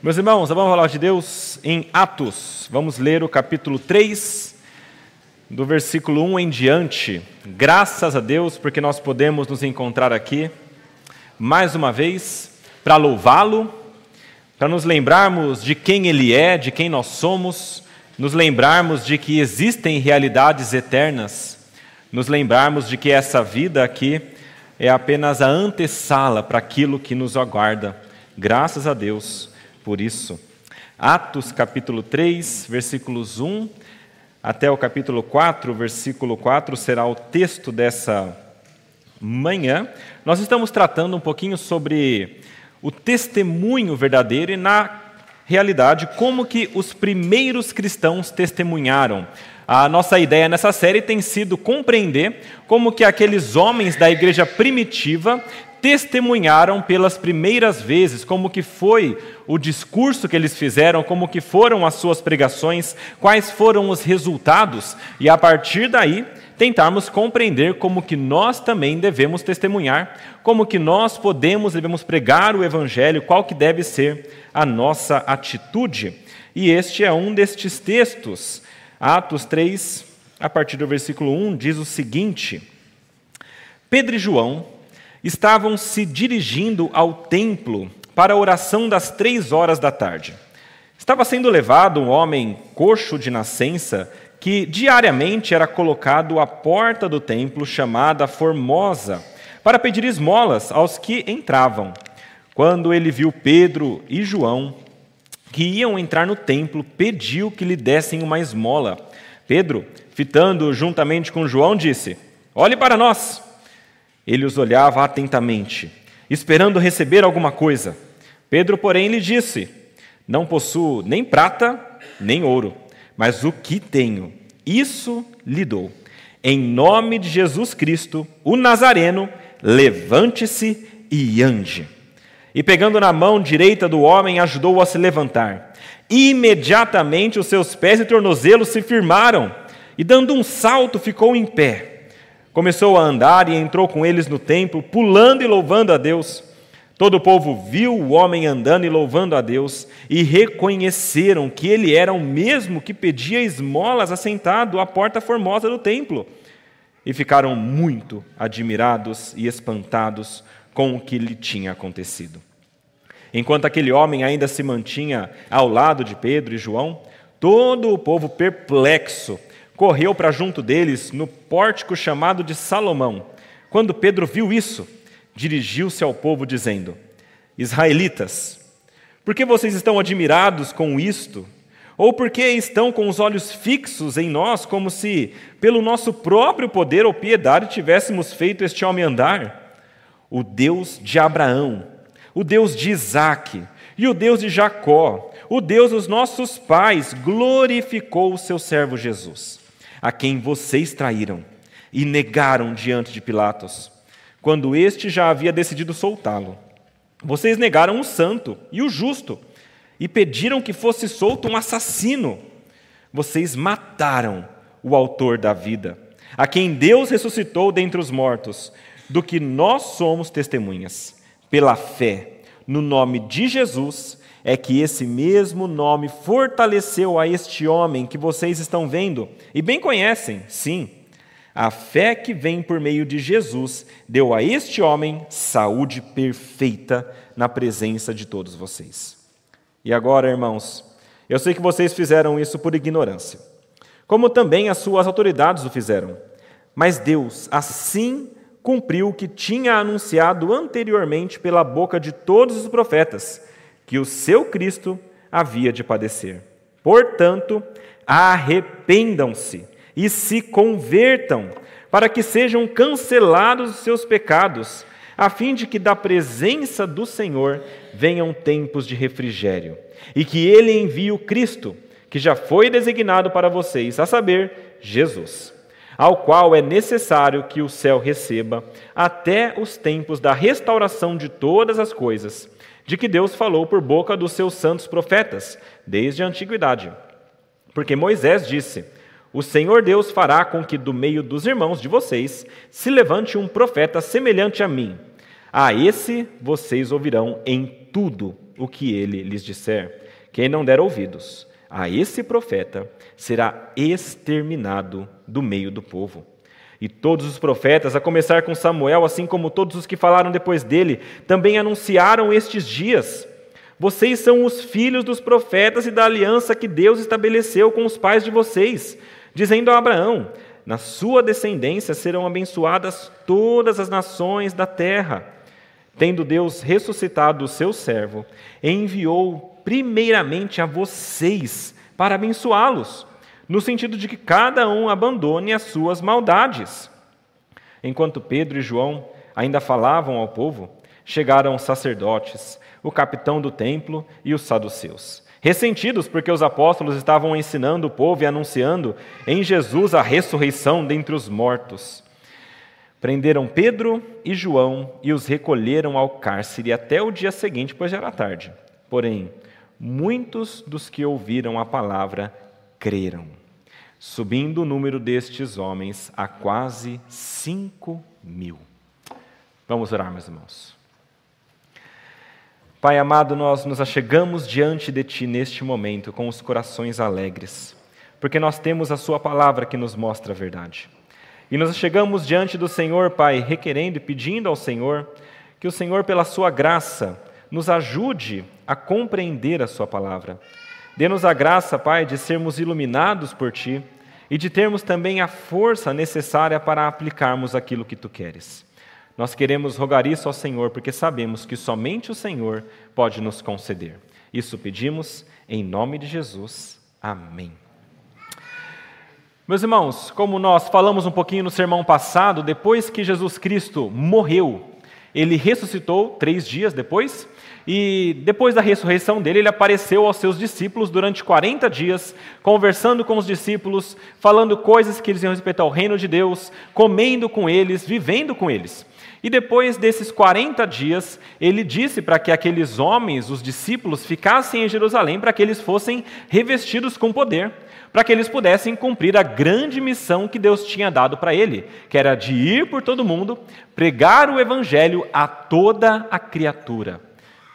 Meus irmãos, vamos falar de Deus em Atos. Vamos ler o capítulo 3, do versículo 1 em diante. Graças a Deus, porque nós podemos nos encontrar aqui mais uma vez para louvá-lo, para nos lembrarmos de quem Ele é, de quem nós somos, nos lembrarmos de que existem realidades eternas, nos lembrarmos de que essa vida aqui é apenas a antessala para aquilo que nos aguarda. Graças a Deus por isso. Atos capítulo 3, versículos 1 até o capítulo 4, versículo 4 será o texto dessa manhã. Nós estamos tratando um pouquinho sobre o testemunho verdadeiro e na realidade como que os primeiros cristãos testemunharam. A nossa ideia nessa série tem sido compreender como que aqueles homens da igreja primitiva testemunharam pelas primeiras vezes como que foi o discurso que eles fizeram, como que foram as suas pregações, quais foram os resultados e a partir daí tentarmos compreender como que nós também devemos testemunhar, como que nós podemos devemos pregar o evangelho, qual que deve ser a nossa atitude. E este é um destes textos. Atos 3, a partir do versículo 1 diz o seguinte: Pedro e João estavam se dirigindo ao templo para a oração das três horas da tarde. Estava sendo levado um homem coxo de nascença que diariamente era colocado à porta do templo chamada Formosa para pedir esmolas aos que entravam. Quando ele viu Pedro e João que iam entrar no templo, pediu que lhe dessem uma esmola. Pedro, fitando juntamente com João, disse: Olhe para nós. Ele os olhava atentamente, esperando receber alguma coisa. Pedro, porém, lhe disse: Não possuo nem prata, nem ouro, mas o que tenho, isso lhe dou. Em nome de Jesus Cristo, o Nazareno, levante-se e ande. E pegando na mão direita do homem, ajudou-o a se levantar. Imediatamente os seus pés e tornozelos se firmaram, e dando um salto, ficou em pé. Começou a andar e entrou com eles no templo, pulando e louvando a Deus. Todo o povo viu o homem andando e louvando a Deus e reconheceram que ele era o mesmo que pedia esmolas assentado à porta formosa do templo. E ficaram muito admirados e espantados com o que lhe tinha acontecido. Enquanto aquele homem ainda se mantinha ao lado de Pedro e João, todo o povo perplexo correu para junto deles no pórtico chamado de Salomão. Quando Pedro viu isso, dirigiu-se ao povo dizendo: Israelitas, por que vocês estão admirados com isto? Ou por que estão com os olhos fixos em nós, como se, pelo nosso próprio poder ou piedade, tivéssemos feito este homem andar? O Deus de Abraão, o Deus de Isaque e o Deus de Jacó, o Deus dos nossos pais, glorificou o seu servo Jesus a quem vocês traíram e negaram diante de Pilatos, quando este já havia decidido soltá-lo. Vocês negaram o santo e o justo e pediram que fosse solto um assassino. Vocês mataram o autor da vida, a quem Deus ressuscitou dentre os mortos, do que nós somos testemunhas. Pela fé no nome de Jesus, é que esse mesmo nome fortaleceu a este homem que vocês estão vendo e bem conhecem, sim. A fé que vem por meio de Jesus deu a este homem saúde perfeita na presença de todos vocês. E agora, irmãos, eu sei que vocês fizeram isso por ignorância, como também as suas autoridades o fizeram. Mas Deus assim cumpriu o que tinha anunciado anteriormente pela boca de todos os profetas que o seu Cristo havia de padecer. Portanto, arrependam-se e se convertam, para que sejam cancelados os seus pecados, a fim de que da presença do Senhor venham tempos de refrigério, e que ele envie o Cristo, que já foi designado para vocês, a saber, Jesus, ao qual é necessário que o céu receba até os tempos da restauração de todas as coisas de que Deus falou por boca dos seus santos profetas, desde a antiguidade. Porque Moisés disse: O Senhor Deus fará com que do meio dos irmãos de vocês se levante um profeta semelhante a mim. A esse vocês ouvirão em tudo o que ele lhes disser. Quem não der ouvidos a esse profeta será exterminado do meio do povo. E todos os profetas, a começar com Samuel, assim como todos os que falaram depois dele, também anunciaram estes dias. Vocês são os filhos dos profetas e da aliança que Deus estabeleceu com os pais de vocês, dizendo a Abraão: Na sua descendência serão abençoadas todas as nações da terra. Tendo Deus ressuscitado o seu servo, enviou primeiramente a vocês para abençoá-los no sentido de que cada um abandone as suas maldades. Enquanto Pedro e João ainda falavam ao povo, chegaram os sacerdotes, o capitão do templo e os saduceus. Ressentidos porque os apóstolos estavam ensinando o povo e anunciando em Jesus a ressurreição dentre os mortos. Prenderam Pedro e João e os recolheram ao cárcere até o dia seguinte, pois já era tarde. Porém, muitos dos que ouviram a palavra creram subindo o número destes homens a quase cinco mil. Vamos orar, meus irmãos. Pai amado, nós nos achegamos diante de Ti neste momento com os corações alegres, porque nós temos a Sua palavra que nos mostra a verdade. E nos achegamos diante do Senhor, Pai, requerendo e pedindo ao Senhor que o Senhor, pela Sua graça, nos ajude a compreender a Sua palavra Dê-nos a graça, Pai, de sermos iluminados por Ti e de termos também a força necessária para aplicarmos aquilo que Tu queres. Nós queremos rogar isso ao Senhor, porque sabemos que somente o Senhor pode nos conceder. Isso pedimos em nome de Jesus. Amém. Meus irmãos, como nós falamos um pouquinho no sermão passado, depois que Jesus Cristo morreu, ele ressuscitou três dias depois, e depois da ressurreição dele, ele apareceu aos seus discípulos durante 40 dias, conversando com os discípulos, falando coisas que eles iam respeitar ao reino de Deus, comendo com eles, vivendo com eles. E depois desses 40 dias, ele disse para que aqueles homens, os discípulos, ficassem em Jerusalém para que eles fossem revestidos com poder, para que eles pudessem cumprir a grande missão que Deus tinha dado para ele, que era de ir por todo mundo, pregar o evangelho a toda a criatura.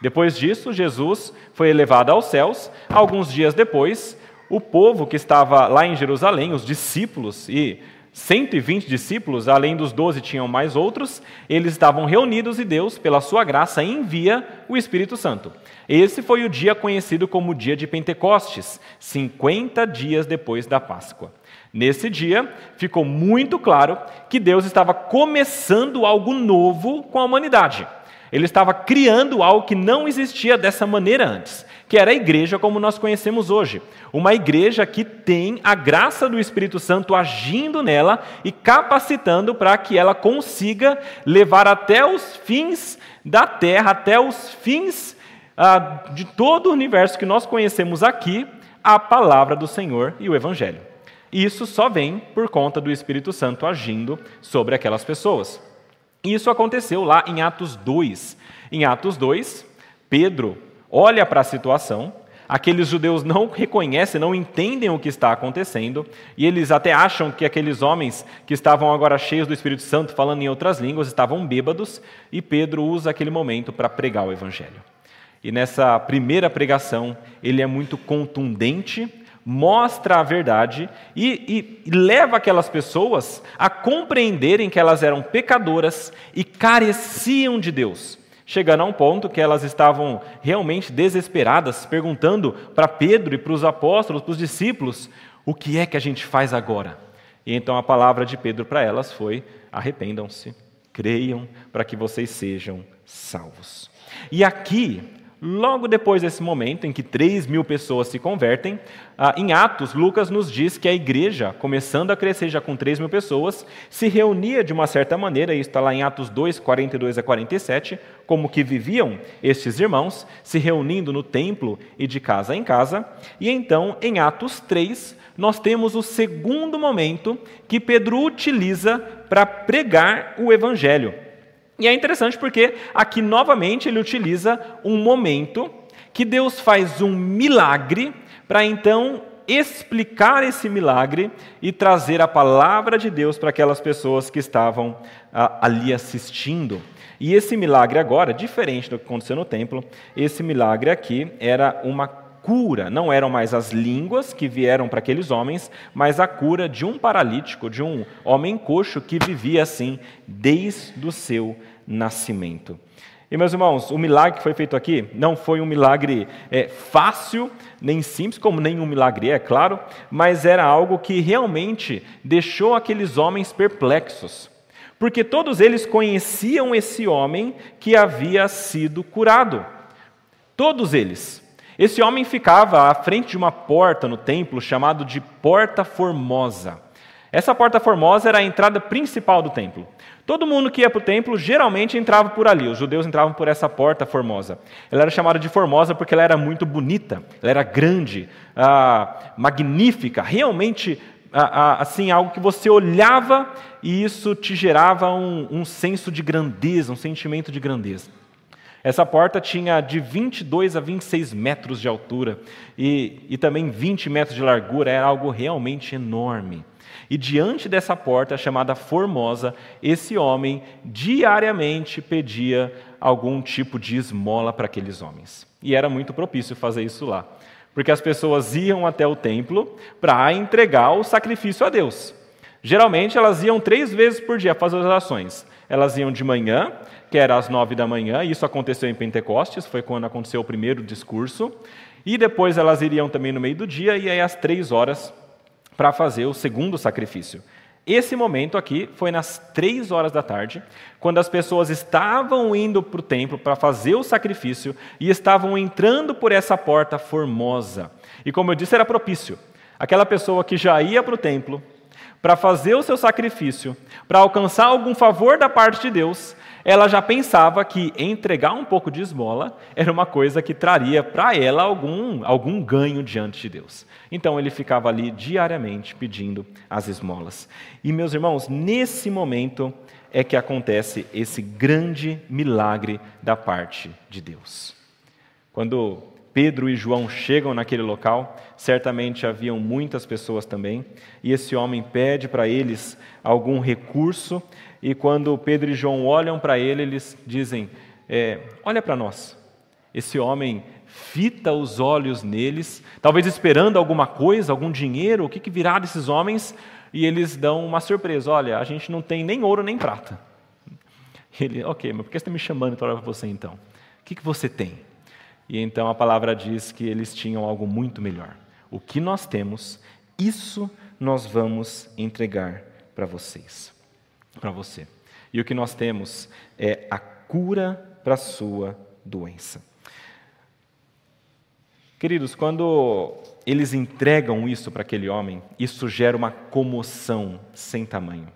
Depois disso, Jesus foi elevado aos céus. Alguns dias depois, o povo que estava lá em Jerusalém, os discípulos e 120 discípulos, além dos 12 tinham mais outros, eles estavam reunidos e Deus, pela sua graça, envia o Espírito Santo. Esse foi o dia conhecido como o dia de Pentecostes, 50 dias depois da Páscoa. Nesse dia, ficou muito claro que Deus estava começando algo novo com a humanidade. Ele estava criando algo que não existia dessa maneira antes, que era a igreja como nós conhecemos hoje. Uma igreja que tem a graça do Espírito Santo agindo nela e capacitando para que ela consiga levar até os fins da terra, até os fins ah, de todo o universo que nós conhecemos aqui, a palavra do Senhor e o Evangelho. E isso só vem por conta do Espírito Santo agindo sobre aquelas pessoas. Isso aconteceu lá em Atos 2. Em Atos 2, Pedro olha para a situação, aqueles judeus não reconhecem, não entendem o que está acontecendo, e eles até acham que aqueles homens que estavam agora cheios do Espírito Santo, falando em outras línguas, estavam bêbados, e Pedro usa aquele momento para pregar o Evangelho. E nessa primeira pregação, ele é muito contundente, mostra a verdade e, e, leva aquelas pessoas a compreenderem que elas eram pecadoras e careciam de Deus. Chegando a um ponto que elas estavam realmente desesperadas, perguntando para Pedro e para os apóstolos, para os discípulos, o que é que a gente faz agora? E então a palavra de Pedro para elas foi: arrependam-se, creiam, para que vocês sejam salvos. E aqui Logo depois desse momento em que 3 mil pessoas se convertem, ah, em Atos, Lucas nos diz que a igreja, começando a crescer já com 3 mil pessoas, se reunia de uma certa maneira, isso está lá em Atos 2, 42 a 47, como que viviam estes irmãos, se reunindo no templo e de casa em casa. E então, em Atos 3, nós temos o segundo momento que Pedro utiliza para pregar o evangelho. E é interessante porque aqui novamente ele utiliza um momento que Deus faz um milagre para então explicar esse milagre e trazer a palavra de Deus para aquelas pessoas que estavam ah, ali assistindo. E esse milagre agora, diferente do que aconteceu no templo, esse milagre aqui era uma cura, não eram mais as línguas que vieram para aqueles homens, mas a cura de um paralítico, de um homem coxo que vivia assim desde o seu nascimento. E meus irmãos, o milagre que foi feito aqui não foi um milagre é, fácil, nem simples, como nenhum milagre é, claro, mas era algo que realmente deixou aqueles homens perplexos. Porque todos eles conheciam esse homem que havia sido curado. Todos eles. Esse homem ficava à frente de uma porta no templo chamado de Porta Formosa. Essa Porta Formosa era a entrada principal do templo. Todo mundo que ia para o templo geralmente entrava por ali. Os judeus entravam por essa porta formosa. Ela era chamada de formosa porque ela era muito bonita, ela era grande, ah, magnífica, realmente ah, ah, assim algo que você olhava e isso te gerava um, um senso de grandeza, um sentimento de grandeza. Essa porta tinha de 22 a 26 metros de altura e, e também 20 metros de largura, era algo realmente enorme. E diante dessa porta, chamada Formosa, esse homem diariamente pedia algum tipo de esmola para aqueles homens. E era muito propício fazer isso lá, porque as pessoas iam até o templo para entregar o sacrifício a Deus. Geralmente elas iam três vezes por dia fazer as orações. Elas iam de manhã, que era às nove da manhã, e isso aconteceu em Pentecostes, foi quando aconteceu o primeiro discurso. E depois elas iriam também no meio do dia, e aí às três horas para fazer o segundo sacrifício. Esse momento aqui foi nas três horas da tarde, quando as pessoas estavam indo para o templo para fazer o sacrifício e estavam entrando por essa porta formosa. E como eu disse, era propício. Aquela pessoa que já ia para o templo para fazer o seu sacrifício, para alcançar algum favor da parte de Deus, ela já pensava que entregar um pouco de esmola era uma coisa que traria para ela algum, algum ganho diante de Deus. Então ele ficava ali diariamente pedindo as esmolas. E meus irmãos, nesse momento é que acontece esse grande milagre da parte de Deus. Quando Pedro e João chegam naquele local, certamente haviam muitas pessoas também, e esse homem pede para eles algum recurso e quando Pedro e João olham para ele, eles dizem: é, Olha para nós. Esse homem fita os olhos neles, talvez esperando alguma coisa, algum dinheiro, o que, que virá desses homens, e eles dão uma surpresa: Olha, a gente não tem nem ouro nem prata. Ele, ok, mas por que você está me chamando para você então? O que, que você tem? E então a palavra diz que eles tinham algo muito melhor. O que nós temos, isso nós vamos entregar para vocês para você. E o que nós temos é a cura para a sua doença. Queridos, quando eles entregam isso para aquele homem, isso gera uma comoção sem tamanho.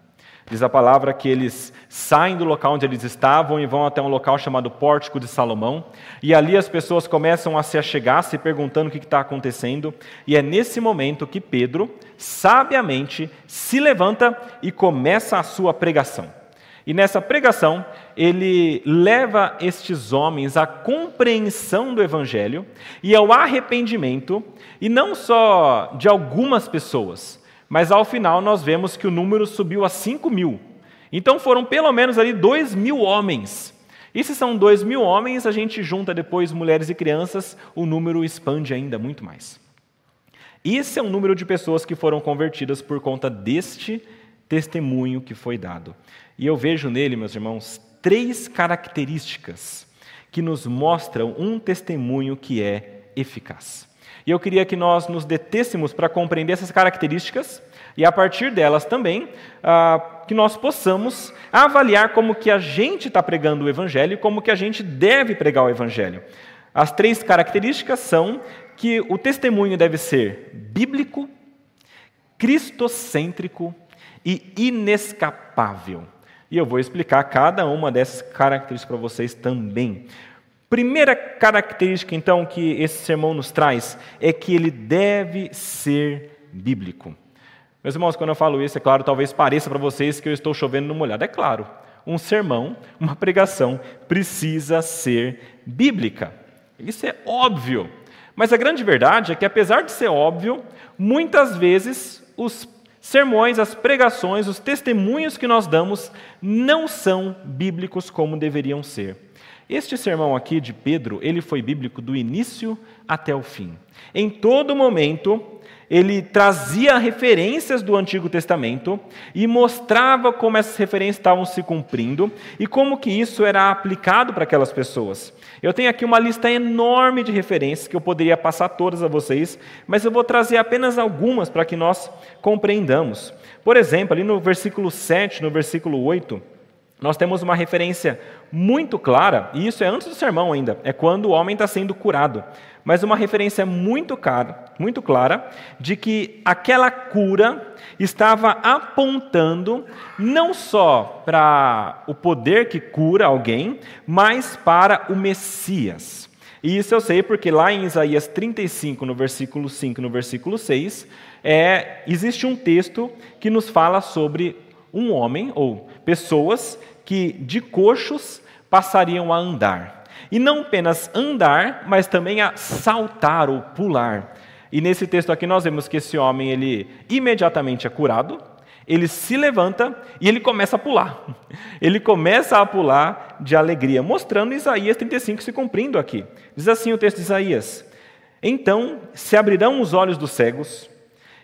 Diz a palavra que eles saem do local onde eles estavam e vão até um local chamado Pórtico de Salomão, e ali as pessoas começam a se achegar, se perguntando o que está acontecendo, e é nesse momento que Pedro, sabiamente, se levanta e começa a sua pregação. E nessa pregação, ele leva estes homens à compreensão do Evangelho e ao arrependimento, e não só de algumas pessoas, mas ao final nós vemos que o número subiu a 5 mil. Então foram pelo menos ali 2 mil homens. E se são 2 mil homens, a gente junta depois mulheres e crianças, o número expande ainda muito mais. Esse é o número de pessoas que foram convertidas por conta deste testemunho que foi dado. E eu vejo nele, meus irmãos, três características que nos mostram um testemunho que é eficaz. E eu queria que nós nos detêssemos para compreender essas características e, a partir delas também, ah, que nós possamos avaliar como que a gente está pregando o Evangelho e como que a gente deve pregar o Evangelho. As três características são que o testemunho deve ser bíblico, cristocêntrico e inescapável. E eu vou explicar cada uma dessas características para vocês também. Primeira característica, então, que esse sermão nos traz é que ele deve ser bíblico. Meus irmãos, quando eu falo isso, é claro, talvez pareça para vocês que eu estou chovendo no molhado. É claro, um sermão, uma pregação, precisa ser bíblica. Isso é óbvio. Mas a grande verdade é que, apesar de ser óbvio, muitas vezes os sermões, as pregações, os testemunhos que nós damos não são bíblicos como deveriam ser. Este sermão aqui de Pedro, ele foi bíblico do início até o fim. Em todo momento, ele trazia referências do Antigo Testamento e mostrava como essas referências estavam se cumprindo e como que isso era aplicado para aquelas pessoas. Eu tenho aqui uma lista enorme de referências que eu poderia passar todas a vocês, mas eu vou trazer apenas algumas para que nós compreendamos. Por exemplo, ali no versículo 7, no versículo 8, nós temos uma referência muito clara, e isso é antes do sermão ainda, é quando o homem está sendo curado mas uma referência muito, cara, muito clara de que aquela cura estava apontando não só para o poder que cura alguém, mas para o Messias. E isso eu sei porque lá em Isaías 35, no versículo 5 no versículo 6, é, existe um texto que nos fala sobre um homem ou pessoas que de coxos passariam a andar. E não apenas andar, mas também a saltar ou pular. E nesse texto aqui nós vemos que esse homem, ele imediatamente é curado, ele se levanta e ele começa a pular. Ele começa a pular de alegria, mostrando Isaías 35 se cumprindo aqui. Diz assim o texto de Isaías: Então se abrirão os olhos dos cegos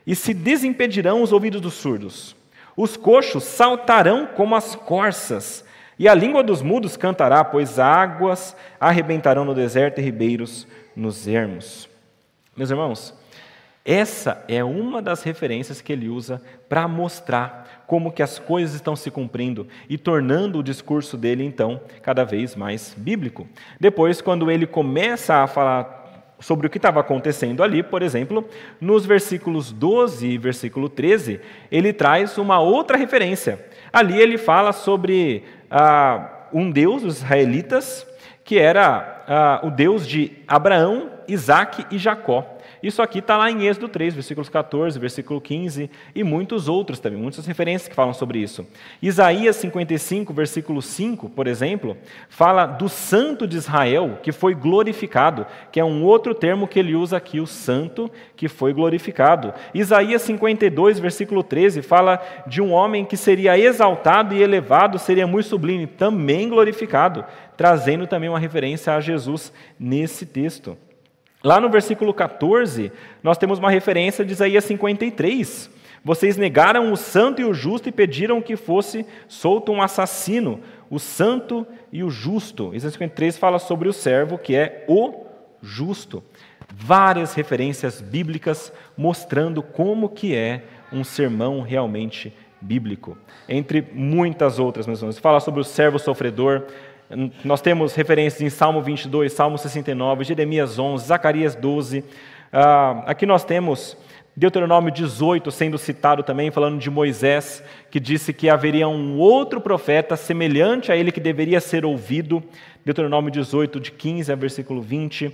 e se desimpedirão os ouvidos dos surdos. Os coxos saltarão como as corças e a língua dos mudos cantará, pois águas arrebentarão no deserto e ribeiros nos ermos. Meus irmãos, essa é uma das referências que ele usa para mostrar como que as coisas estão se cumprindo e tornando o discurso dele então cada vez mais bíblico. Depois, quando ele começa a falar sobre o que estava acontecendo ali, por exemplo, nos versículos 12 e versículo 13, ele traz uma outra referência. Ali ele fala sobre ah, um Deus, os israelitas, que era ah, o Deus de Abraão, Isaac e Jacó. Isso aqui está lá em Êxodo 3, versículos 14, versículo 15 e muitos outros também, muitas referências que falam sobre isso. Isaías 55, versículo 5, por exemplo, fala do santo de Israel que foi glorificado, que é um outro termo que ele usa aqui, o santo que foi glorificado. Isaías 52, versículo 13, fala de um homem que seria exaltado e elevado, seria muito sublime, também glorificado, trazendo também uma referência a Jesus nesse texto. Lá no versículo 14, nós temos uma referência de Isaías 53. Vocês negaram o santo e o justo e pediram que fosse solto um assassino, o santo e o justo. Isaías 53 fala sobre o servo, que é o justo. Várias referências bíblicas mostrando como que é um sermão realmente bíblico. Entre muitas outras, irmãos. Fala sobre o servo sofredor, nós temos referências em Salmo 22, Salmo 69, Jeremias 11, Zacarias 12. Ah, aqui nós temos Deuteronômio 18 sendo citado também, falando de Moisés, que disse que haveria um outro profeta semelhante a ele que deveria ser ouvido. Deuteronômio 18, de 15 a versículo 20.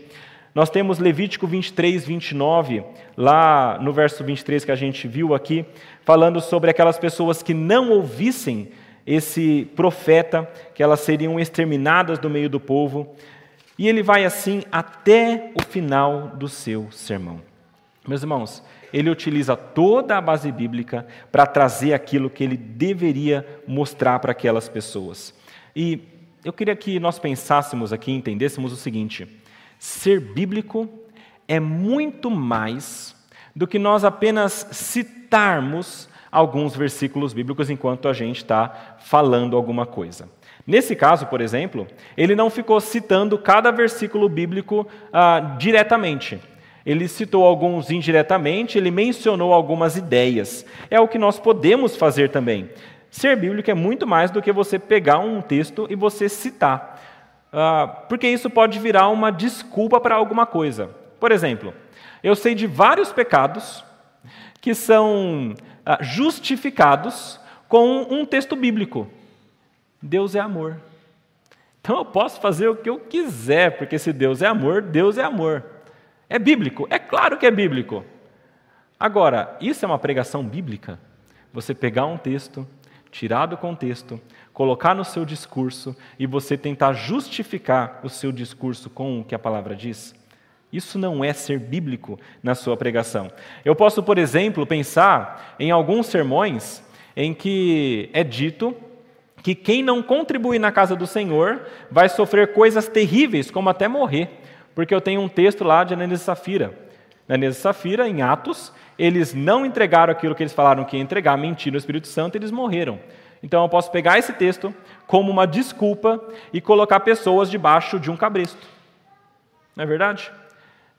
Nós temos Levítico 23, 29, lá no verso 23 que a gente viu aqui, falando sobre aquelas pessoas que não ouvissem esse profeta, que elas seriam exterminadas do meio do povo. E ele vai assim até o final do seu sermão. Meus irmãos, ele utiliza toda a base bíblica para trazer aquilo que ele deveria mostrar para aquelas pessoas. E eu queria que nós pensássemos aqui, entendêssemos o seguinte: ser bíblico é muito mais do que nós apenas citarmos alguns versículos bíblicos enquanto a gente está falando alguma coisa. Nesse caso, por exemplo, ele não ficou citando cada versículo bíblico ah, diretamente. Ele citou alguns indiretamente, ele mencionou algumas ideias. É o que nós podemos fazer também. Ser bíblico é muito mais do que você pegar um texto e você citar. Ah, porque isso pode virar uma desculpa para alguma coisa. Por exemplo, eu sei de vários pecados que são justificados com um texto bíblico. Deus é amor. Então eu posso fazer o que eu quiser, porque se Deus é amor, Deus é amor. É bíblico? É claro que é bíblico. Agora, isso é uma pregação bíblica? Você pegar um texto, tirar do contexto, colocar no seu discurso e você tentar justificar o seu discurso com o que a palavra diz? Isso não é ser bíblico na sua pregação. Eu posso, por exemplo, pensar em alguns sermões em que é dito que quem não contribui na casa do Senhor vai sofrer coisas terríveis, como até morrer. Porque eu tenho um texto lá de Ananias e Safira. Ananias e Safira, em Atos, eles não entregaram aquilo que eles falaram que ia entregar, mentiram no Espírito Santo, eles morreram. Então eu posso pegar esse texto como uma desculpa e colocar pessoas debaixo de um cabresto. Não é verdade?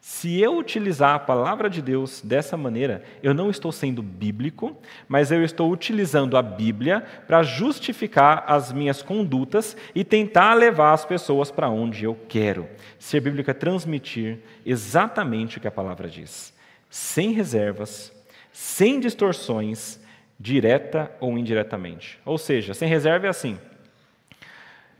Se eu utilizar a palavra de Deus dessa maneira, eu não estou sendo bíblico, mas eu estou utilizando a Bíblia para justificar as minhas condutas e tentar levar as pessoas para onde eu quero. Ser bíblico é transmitir exatamente o que a palavra diz, sem reservas, sem distorções, direta ou indiretamente. Ou seja, sem reserva é assim: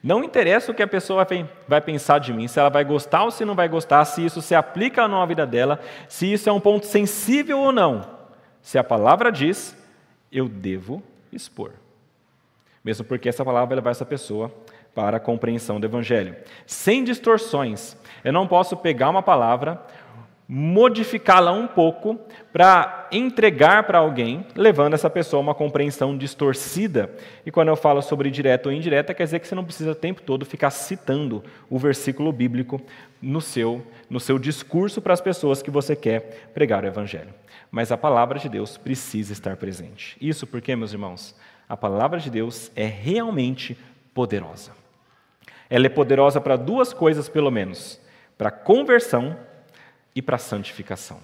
não interessa o que a pessoa vai pensar de mim, se ela vai gostar ou se não vai gostar, se isso se aplica ou não à vida dela, se isso é um ponto sensível ou não. Se a palavra diz, eu devo expor. Mesmo porque essa palavra vai levar essa pessoa para a compreensão do Evangelho. Sem distorções. Eu não posso pegar uma palavra, modificá-la um pouco para entregar para alguém, levando essa pessoa a uma compreensão distorcida. E quando eu falo sobre direta ou indireta, quer dizer que você não precisa o tempo todo ficar citando o versículo bíblico no seu, no seu discurso para as pessoas que você quer pregar o evangelho. Mas a palavra de Deus precisa estar presente. Isso porque, meus irmãos, a palavra de Deus é realmente poderosa. Ela é poderosa para duas coisas, pelo menos: para conversão e para a santificação.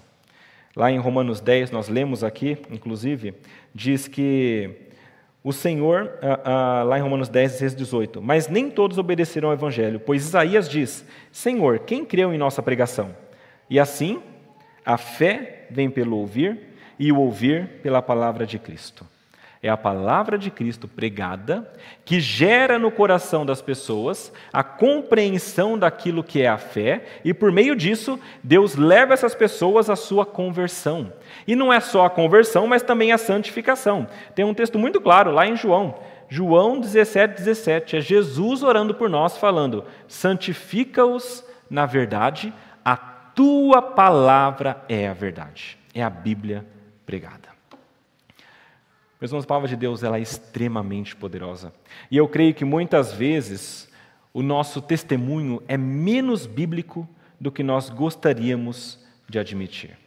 Lá em Romanos 10, nós lemos aqui, inclusive, diz que o Senhor, ah, ah, lá em Romanos 10, 18, mas nem todos obedeceram ao Evangelho, pois Isaías diz: Senhor, quem creu em nossa pregação? E assim, a fé vem pelo ouvir, e o ouvir pela palavra de Cristo. É a palavra de Cristo pregada que gera no coração das pessoas a compreensão daquilo que é a fé, e por meio disso, Deus leva essas pessoas à sua conversão. E não é só a conversão, mas também a santificação. Tem um texto muito claro lá em João, João 17, 17. É Jesus orando por nós, falando: santifica-os na verdade, a tua palavra é a verdade. É a Bíblia pregada. Meus irmãos, a palavra de Deus ela é extremamente poderosa. E eu creio que muitas vezes o nosso testemunho é menos bíblico do que nós gostaríamos de admitir.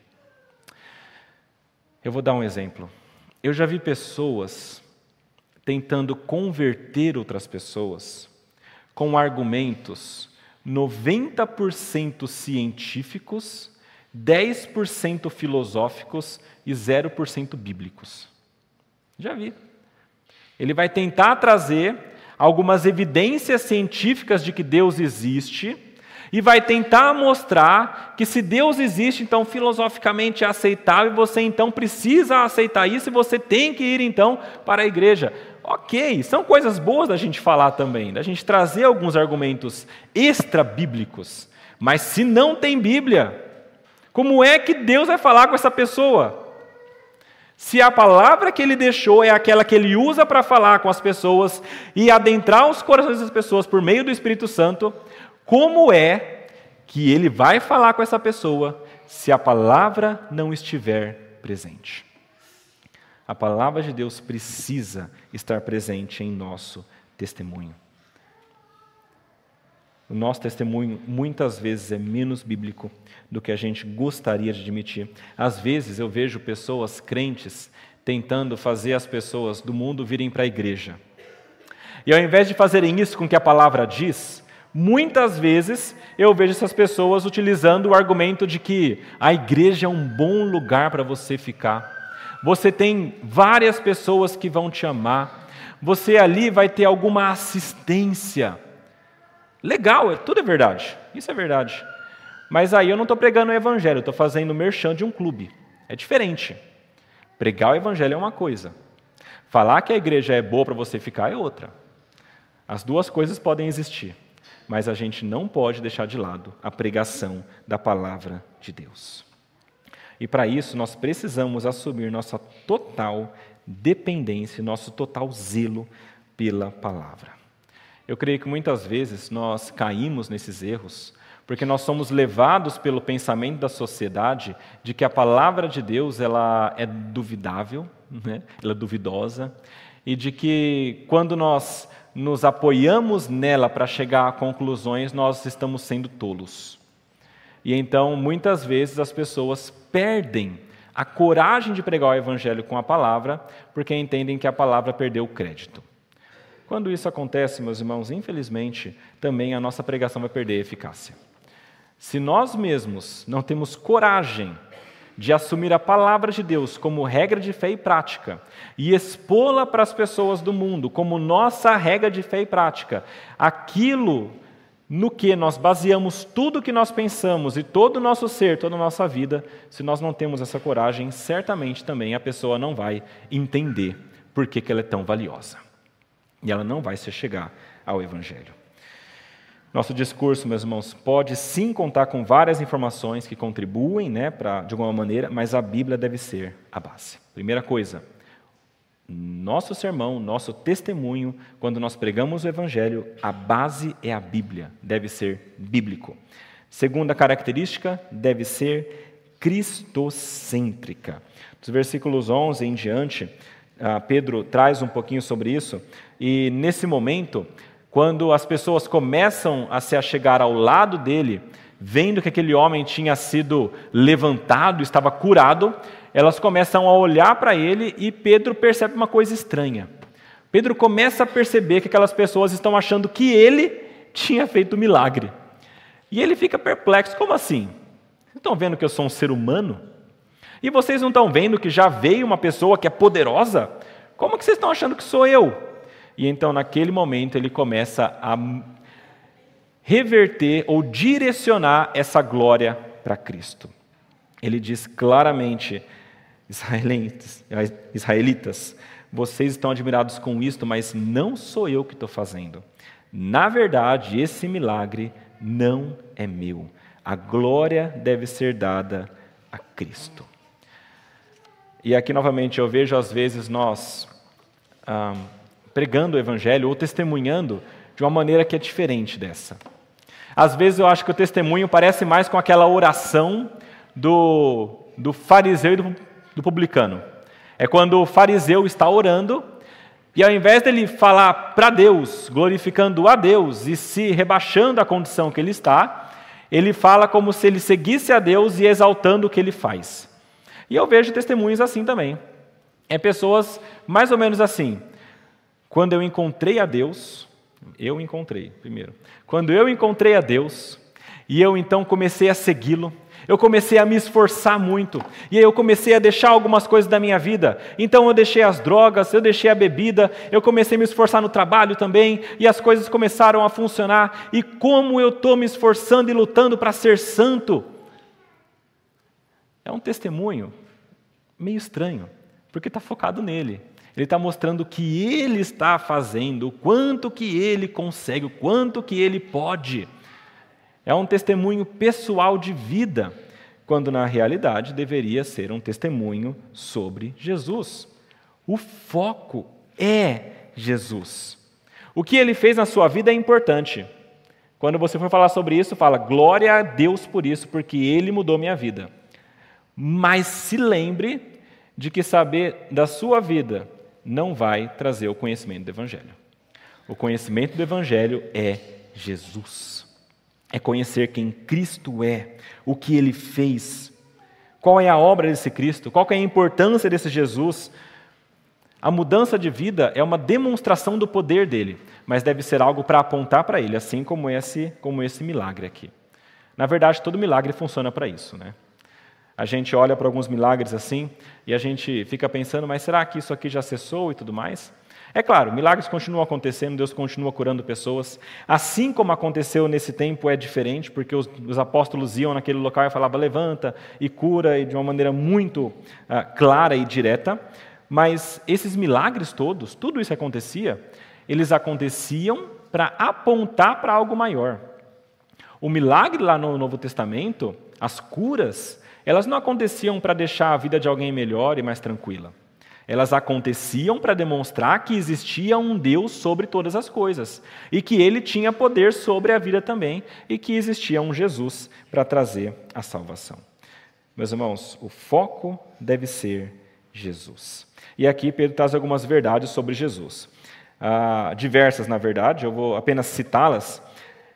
Eu vou dar um exemplo. Eu já vi pessoas tentando converter outras pessoas com argumentos 90% científicos, 10% filosóficos e 0% bíblicos. Já vi. Ele vai tentar trazer algumas evidências científicas de que Deus existe e vai tentar mostrar que se Deus existe, então filosoficamente é aceitável, e você então precisa aceitar isso e você tem que ir então para a igreja. Ok, são coisas boas da gente falar também, da gente trazer alguns argumentos extra-bíblicos. Mas se não tem Bíblia, como é que Deus vai falar com essa pessoa? Se a palavra que ele deixou é aquela que ele usa para falar com as pessoas e adentrar os corações das pessoas por meio do Espírito Santo, como é que ele vai falar com essa pessoa se a palavra não estiver presente? A palavra de Deus precisa estar presente em nosso testemunho. O nosso testemunho muitas vezes é menos bíblico do que a gente gostaria de admitir. Às vezes eu vejo pessoas crentes tentando fazer as pessoas do mundo virem para a igreja. E ao invés de fazerem isso com que a palavra diz, muitas vezes eu vejo essas pessoas utilizando o argumento de que a igreja é um bom lugar para você ficar. Você tem várias pessoas que vão te amar. Você ali vai ter alguma assistência. Legal, é, tudo é verdade. Isso é verdade. Mas aí eu não estou pregando o evangelho, estou fazendo merchan de um clube. É diferente. Pregar o evangelho é uma coisa. Falar que a igreja é boa para você ficar é outra. As duas coisas podem existir, mas a gente não pode deixar de lado a pregação da palavra de Deus. E para isso nós precisamos assumir nossa total dependência, nosso total zelo pela palavra. Eu creio que muitas vezes nós caímos nesses erros porque nós somos levados pelo pensamento da sociedade de que a palavra de Deus ela é duvidável, né? ela é duvidosa, e de que quando nós nos apoiamos nela para chegar a conclusões, nós estamos sendo tolos. E então, muitas vezes, as pessoas perdem a coragem de pregar o evangelho com a palavra, porque entendem que a palavra perdeu o crédito. Quando isso acontece, meus irmãos, infelizmente, também a nossa pregação vai perder eficácia. Se nós mesmos não temos coragem de assumir a palavra de Deus como regra de fé e prática e expô-la para as pessoas do mundo como nossa regra de fé e prática, aquilo no que nós baseamos tudo o que nós pensamos e todo o nosso ser, toda a nossa vida, se nós não temos essa coragem, certamente também a pessoa não vai entender por que, que ela é tão valiosa. E ela não vai se chegar ao Evangelho. Nosso discurso, meus irmãos, pode sim contar com várias informações que contribuem, né, pra, de alguma maneira, mas a Bíblia deve ser a base. Primeira coisa, nosso sermão, nosso testemunho, quando nós pregamos o Evangelho, a base é a Bíblia, deve ser bíblico. Segunda característica, deve ser cristocêntrica. Dos versículos 11 em diante, Pedro traz um pouquinho sobre isso, e nesse momento, quando as pessoas começam a se achegar ao lado dele, vendo que aquele homem tinha sido levantado, estava curado, elas começam a olhar para ele e Pedro percebe uma coisa estranha. Pedro começa a perceber que aquelas pessoas estão achando que ele tinha feito o milagre. E ele fica perplexo: como assim? Estão vendo que eu sou um ser humano? E vocês não estão vendo que já veio uma pessoa que é poderosa? Como que vocês estão achando que sou eu? E então, naquele momento, ele começa a reverter ou direcionar essa glória para Cristo. Ele diz claramente: israelitas, vocês estão admirados com isto, mas não sou eu que estou fazendo. Na verdade, esse milagre não é meu. A glória deve ser dada a Cristo. E aqui novamente eu vejo às vezes nós ah, pregando o evangelho ou testemunhando de uma maneira que é diferente dessa. Às vezes eu acho que o testemunho parece mais com aquela oração do, do fariseu e do, do publicano. É quando o fariseu está orando e ao invés dele falar para Deus, glorificando a Deus e se rebaixando à condição que ele está, ele fala como se ele seguisse a Deus e exaltando o que ele faz. E eu vejo testemunhos assim também. É pessoas mais ou menos assim. Quando eu encontrei a Deus, eu encontrei primeiro. Quando eu encontrei a Deus, e eu então comecei a segui-lo, eu comecei a me esforçar muito, e aí eu comecei a deixar algumas coisas da minha vida. Então eu deixei as drogas, eu deixei a bebida, eu comecei a me esforçar no trabalho também, e as coisas começaram a funcionar. E como eu estou me esforçando e lutando para ser santo, é um testemunho meio estranho, porque está focado nele. Ele está mostrando o que ele está fazendo, o quanto que ele consegue, o quanto que ele pode. É um testemunho pessoal de vida, quando na realidade deveria ser um testemunho sobre Jesus. O foco é Jesus. O que ele fez na sua vida é importante. Quando você for falar sobre isso, fala glória a Deus por isso, porque ele mudou minha vida. Mas se lembre de que saber da sua vida não vai trazer o conhecimento do Evangelho. O conhecimento do Evangelho é Jesus. É conhecer quem Cristo é, o que ele fez, qual é a obra desse Cristo, qual é a importância desse Jesus. A mudança de vida é uma demonstração do poder dele, mas deve ser algo para apontar para ele, assim como esse, como esse milagre aqui. Na verdade, todo milagre funciona para isso, né? A gente olha para alguns milagres assim e a gente fica pensando, mas será que isso aqui já cessou e tudo mais? É claro, milagres continuam acontecendo, Deus continua curando pessoas. Assim como aconteceu nesse tempo, é diferente, porque os, os apóstolos iam naquele local e falavam, levanta e cura, e de uma maneira muito uh, clara e direta. Mas esses milagres todos, tudo isso acontecia, eles aconteciam para apontar para algo maior. O milagre lá no Novo Testamento, as curas, elas não aconteciam para deixar a vida de alguém melhor e mais tranquila. Elas aconteciam para demonstrar que existia um Deus sobre todas as coisas e que ele tinha poder sobre a vida também e que existia um Jesus para trazer a salvação. Meus irmãos, o foco deve ser Jesus. E aqui Pedro traz algumas verdades sobre Jesus. Ah, diversas, na verdade, eu vou apenas citá-las.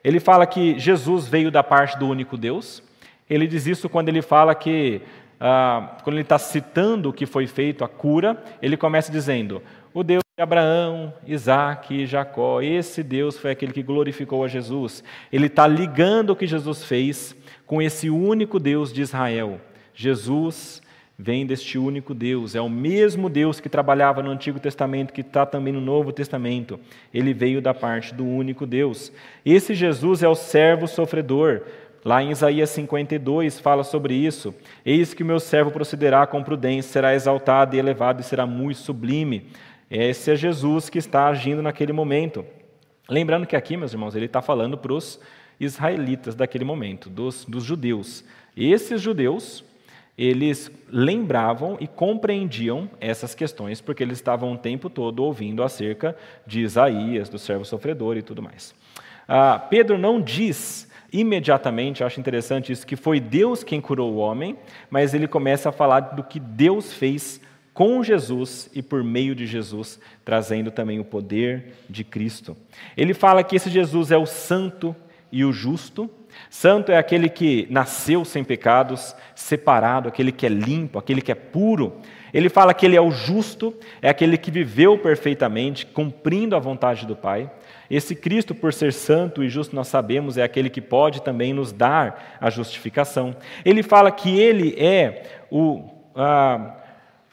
Ele fala que Jesus veio da parte do único Deus. Ele diz isso quando ele fala que, ah, quando ele está citando o que foi feito, a cura, ele começa dizendo: o Deus de Abraão, Isaac e Jacó, esse Deus foi aquele que glorificou a Jesus. Ele está ligando o que Jesus fez com esse único Deus de Israel. Jesus vem deste único Deus, é o mesmo Deus que trabalhava no Antigo Testamento, que está também no Novo Testamento. Ele veio da parte do único Deus. Esse Jesus é o servo sofredor. Lá em Isaías 52 fala sobre isso. Eis que o meu servo procederá com prudência, será exaltado e elevado e será muito sublime. Esse é Jesus que está agindo naquele momento. Lembrando que aqui, meus irmãos, ele está falando para os israelitas daquele momento, dos, dos judeus. Esses judeus eles lembravam e compreendiam essas questões, porque eles estavam o tempo todo ouvindo acerca de Isaías, do servo sofredor e tudo mais. Ah, Pedro não diz imediatamente, acho interessante isso, que foi Deus quem curou o homem, mas ele começa a falar do que Deus fez com Jesus e por meio de Jesus, trazendo também o poder de Cristo. Ele fala que esse Jesus é o santo e o justo, Santo é aquele que nasceu sem pecados, separado, aquele que é limpo, aquele que é puro. Ele fala que ele é o justo, é aquele que viveu perfeitamente, cumprindo a vontade do Pai. Esse Cristo, por ser santo e justo, nós sabemos, é aquele que pode também nos dar a justificação. Ele fala que ele é o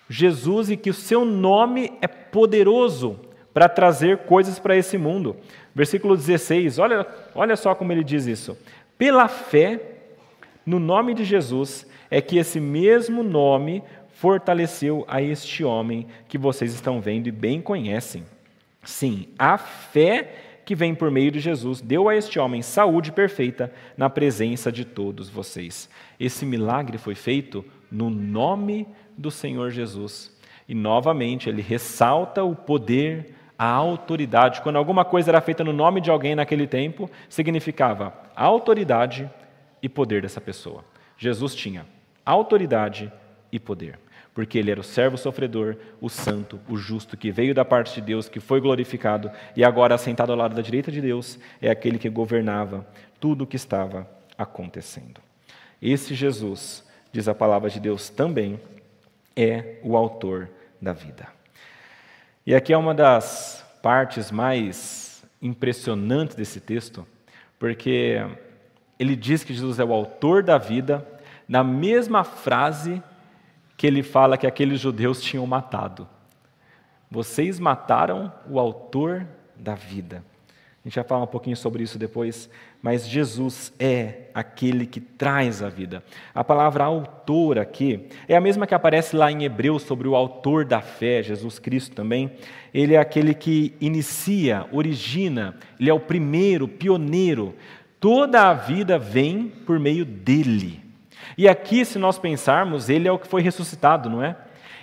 Jesus e que o seu nome é poderoso para trazer coisas para esse mundo. Versículo 16, olha, olha só como ele diz isso. Pela fé no nome de Jesus é que esse mesmo nome fortaleceu a este homem que vocês estão vendo e bem conhecem. Sim, a fé que vem por meio de Jesus deu a este homem saúde perfeita na presença de todos vocês. Esse milagre foi feito no nome do Senhor Jesus. E novamente ele ressalta o poder a autoridade. Quando alguma coisa era feita no nome de alguém naquele tempo, significava a autoridade e poder dessa pessoa. Jesus tinha autoridade e poder, porque ele era o servo sofredor, o santo, o justo, que veio da parte de Deus, que foi glorificado e agora assentado ao lado da direita de Deus, é aquele que governava tudo o que estava acontecendo. Esse Jesus, diz a palavra de Deus também, é o autor da vida. E aqui é uma das partes mais impressionantes desse texto, porque ele diz que Jesus é o autor da vida, na mesma frase que ele fala que aqueles judeus tinham matado. Vocês mataram o autor da vida. A gente vai falar um pouquinho sobre isso depois, mas Jesus é aquele que traz a vida. A palavra autor aqui é a mesma que aparece lá em Hebreus sobre o autor da fé, Jesus Cristo também. Ele é aquele que inicia, origina, ele é o primeiro, pioneiro. Toda a vida vem por meio dele. E aqui, se nós pensarmos, ele é o que foi ressuscitado, não é?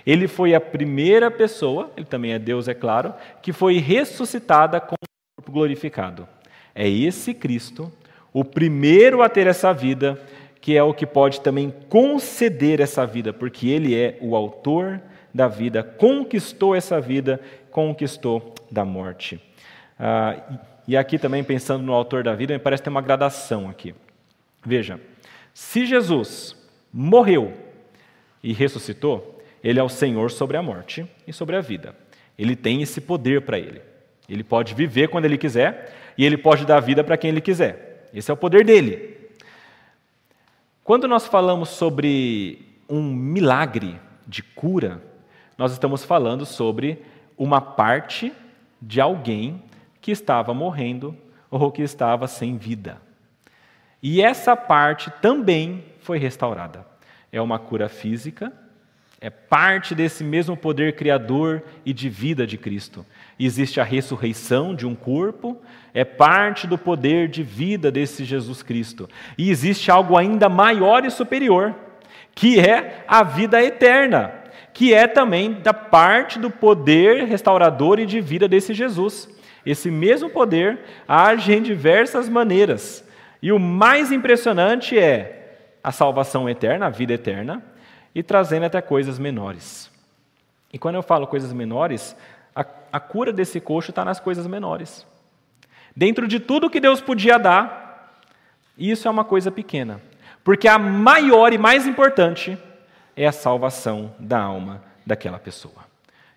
Ele foi a primeira pessoa, ele também é Deus, é claro, que foi ressuscitada com corpo glorificado. É esse Cristo, o primeiro a ter essa vida, que é o que pode também conceder essa vida, porque ele é o autor da vida, conquistou essa vida, conquistou da morte. Ah, e aqui também, pensando no autor da vida, me parece ter uma gradação aqui. Veja, se Jesus morreu e ressuscitou, ele é o Senhor sobre a morte e sobre a vida. Ele tem esse poder para ele. Ele pode viver quando ele quiser e ele pode dar vida para quem ele quiser. Esse é o poder dele. Quando nós falamos sobre um milagre de cura, nós estamos falando sobre uma parte de alguém que estava morrendo ou que estava sem vida. E essa parte também foi restaurada. É uma cura física, é parte desse mesmo poder criador e de vida de Cristo. Existe a ressurreição de um corpo, é parte do poder de vida desse Jesus Cristo. E existe algo ainda maior e superior, que é a vida eterna, que é também da parte do poder restaurador e de vida desse Jesus. Esse mesmo poder age em diversas maneiras. E o mais impressionante é a salvação eterna, a vida eterna, e trazendo até coisas menores. E quando eu falo coisas menores, a, a cura desse coxo está nas coisas menores. Dentro de tudo que Deus podia dar, isso é uma coisa pequena. Porque a maior e mais importante é a salvação da alma daquela pessoa.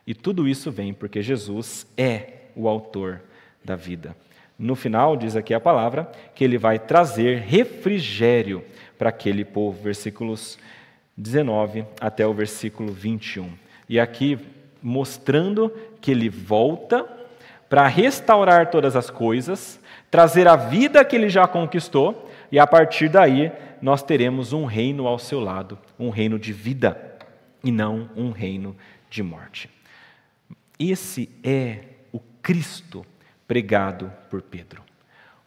E tudo isso vem porque Jesus é o autor da vida. No final, diz aqui a palavra, que ele vai trazer refrigério para aquele povo, versículos 19 até o versículo 21. E aqui mostrando que ele volta para restaurar todas as coisas, trazer a vida que ele já conquistou, e a partir daí nós teremos um reino ao seu lado, um reino de vida e não um reino de morte. Esse é o Cristo pregado por Pedro.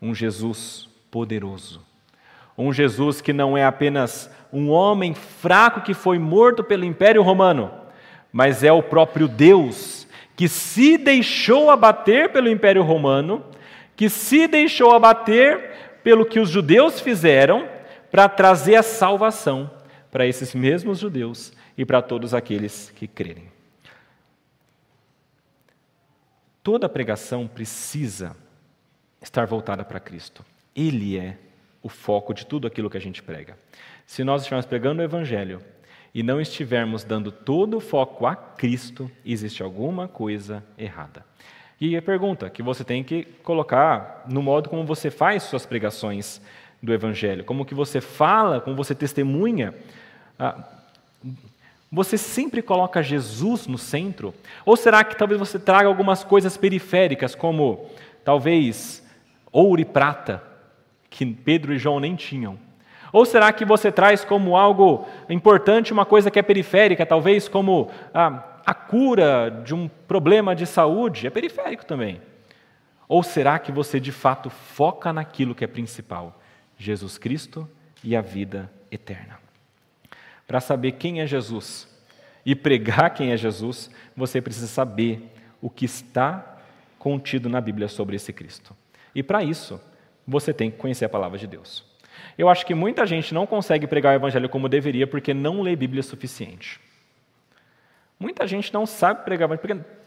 Um Jesus poderoso. Um Jesus que não é apenas um homem fraco que foi morto pelo Império Romano, mas é o próprio Deus que se deixou abater pelo Império Romano, que se deixou abater pelo que os judeus fizeram, para trazer a salvação para esses mesmos judeus e para todos aqueles que crerem. Toda pregação precisa estar voltada para Cristo. Ele é o foco de tudo aquilo que a gente prega. Se nós estivermos pregando o Evangelho e não estivermos dando todo o foco a Cristo, existe alguma coisa errada. E a pergunta que você tem que colocar no modo como você faz suas pregações do Evangelho, como que você fala, como você testemunha. Você sempre coloca Jesus no centro? Ou será que talvez você traga algumas coisas periféricas, como talvez ouro e prata, que Pedro e João nem tinham? Ou será que você traz como algo importante uma coisa que é periférica, talvez como a, a cura de um problema de saúde? É periférico também. Ou será que você de fato foca naquilo que é principal? Jesus Cristo e a vida eterna. Para saber quem é Jesus e pregar quem é Jesus, você precisa saber o que está contido na Bíblia sobre esse Cristo. E para isso, você tem que conhecer a palavra de Deus. Eu acho que muita gente não consegue pregar o evangelho como deveria porque não lê Bíblia suficiente. Muita gente não sabe pregar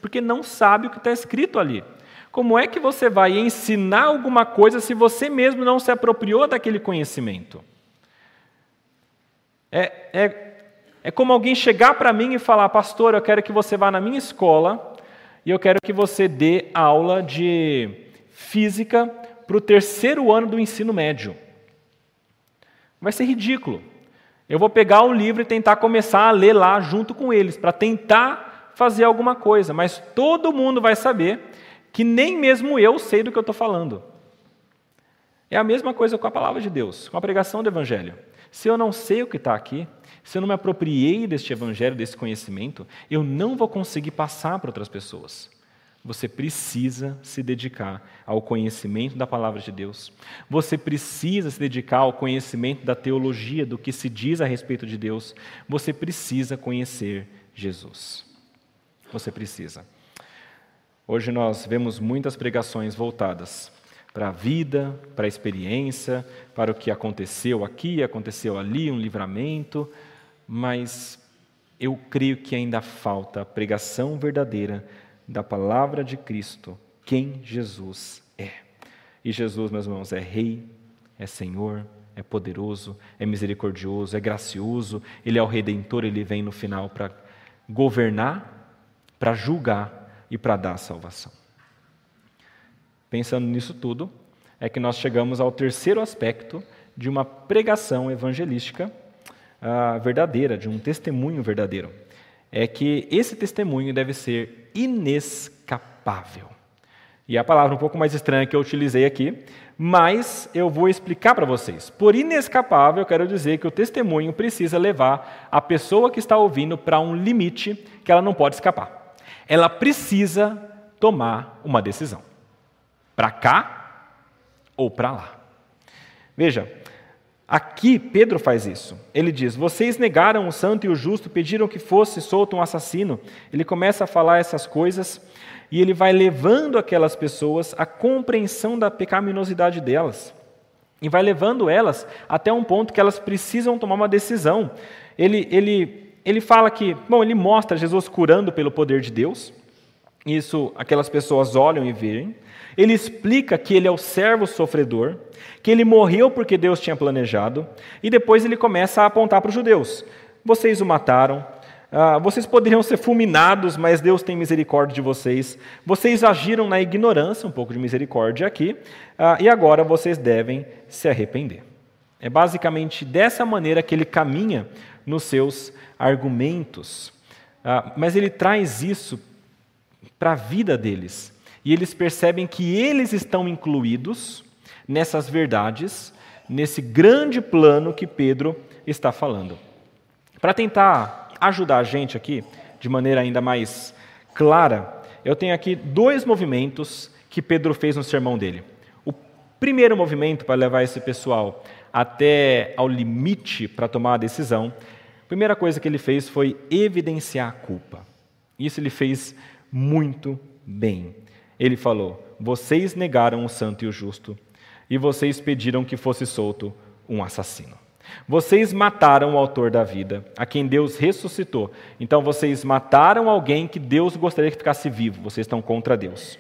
porque não sabe o que está escrito ali. Como é que você vai ensinar alguma coisa se você mesmo não se apropriou daquele conhecimento? É, é, é como alguém chegar para mim e falar, pastor, eu quero que você vá na minha escola e eu quero que você dê aula de física para o terceiro ano do ensino médio. Vai ser ridículo. Eu vou pegar o livro e tentar começar a ler lá junto com eles, para tentar fazer alguma coisa, mas todo mundo vai saber que nem mesmo eu sei do que eu estou falando. É a mesma coisa com a palavra de Deus, com a pregação do Evangelho. Se eu não sei o que está aqui, se eu não me apropriei deste Evangelho, desse conhecimento, eu não vou conseguir passar para outras pessoas. Você precisa se dedicar ao conhecimento da palavra de Deus. Você precisa se dedicar ao conhecimento da teologia, do que se diz a respeito de Deus. Você precisa conhecer Jesus. Você precisa. Hoje nós vemos muitas pregações voltadas para a vida, para a experiência, para o que aconteceu aqui, aconteceu ali, um livramento, mas eu creio que ainda falta a pregação verdadeira da palavra de Cristo quem Jesus é. E Jesus, meus irmãos, é Rei, é Senhor, é poderoso, é misericordioso, é gracioso, Ele é o Redentor, Ele vem no final para governar, para julgar e para dar salvação. Pensando nisso tudo, é que nós chegamos ao terceiro aspecto de uma pregação evangelística uh, verdadeira, de um testemunho verdadeiro é que esse testemunho deve ser inescapável. E a palavra um pouco mais estranha que eu utilizei aqui, mas eu vou explicar para vocês. Por inescapável, eu quero dizer que o testemunho precisa levar a pessoa que está ouvindo para um limite que ela não pode escapar. Ela precisa tomar uma decisão. Para cá ou para lá. Veja, Aqui, Pedro faz isso. Ele diz: Vocês negaram o santo e o justo, pediram que fosse solto um assassino. Ele começa a falar essas coisas e ele vai levando aquelas pessoas à compreensão da pecaminosidade delas. E vai levando elas até um ponto que elas precisam tomar uma decisão. Ele, ele, ele fala que, bom, ele mostra Jesus curando pelo poder de Deus. Isso aquelas pessoas olham e veem. Ele explica que ele é o servo sofredor que ele morreu porque Deus tinha planejado, e depois ele começa a apontar para os judeus: vocês o mataram, ah, vocês poderiam ser fulminados, mas Deus tem misericórdia de vocês. Vocês agiram na ignorância, um pouco de misericórdia aqui, ah, e agora vocês devem se arrepender. É basicamente dessa maneira que ele caminha nos seus argumentos. Ah, mas ele traz isso para a vida deles. E eles percebem que eles estão incluídos nessas verdades, nesse grande plano que Pedro está falando. Para tentar ajudar a gente aqui, de maneira ainda mais clara, eu tenho aqui dois movimentos que Pedro fez no sermão dele. O primeiro movimento para levar esse pessoal até ao limite para tomar a decisão, a primeira coisa que ele fez foi evidenciar a culpa. Isso ele fez muito bem. Ele falou: Vocês negaram o santo e o justo e vocês pediram que fosse solto um assassino. Vocês mataram o autor da vida, a quem Deus ressuscitou. Então vocês mataram alguém que Deus gostaria que ficasse vivo. Vocês estão contra Deus.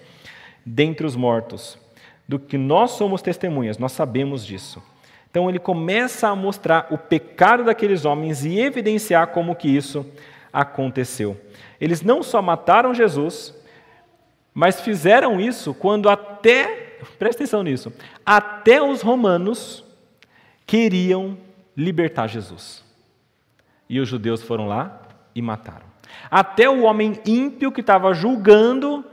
Dentre os mortos, do que nós somos testemunhas, nós sabemos disso. Então ele começa a mostrar o pecado daqueles homens e evidenciar como que isso aconteceu. Eles não só mataram Jesus, mas fizeram isso quando até presta atenção nisso, até os romanos queriam libertar Jesus. E os judeus foram lá e mataram. Até o homem ímpio que estava julgando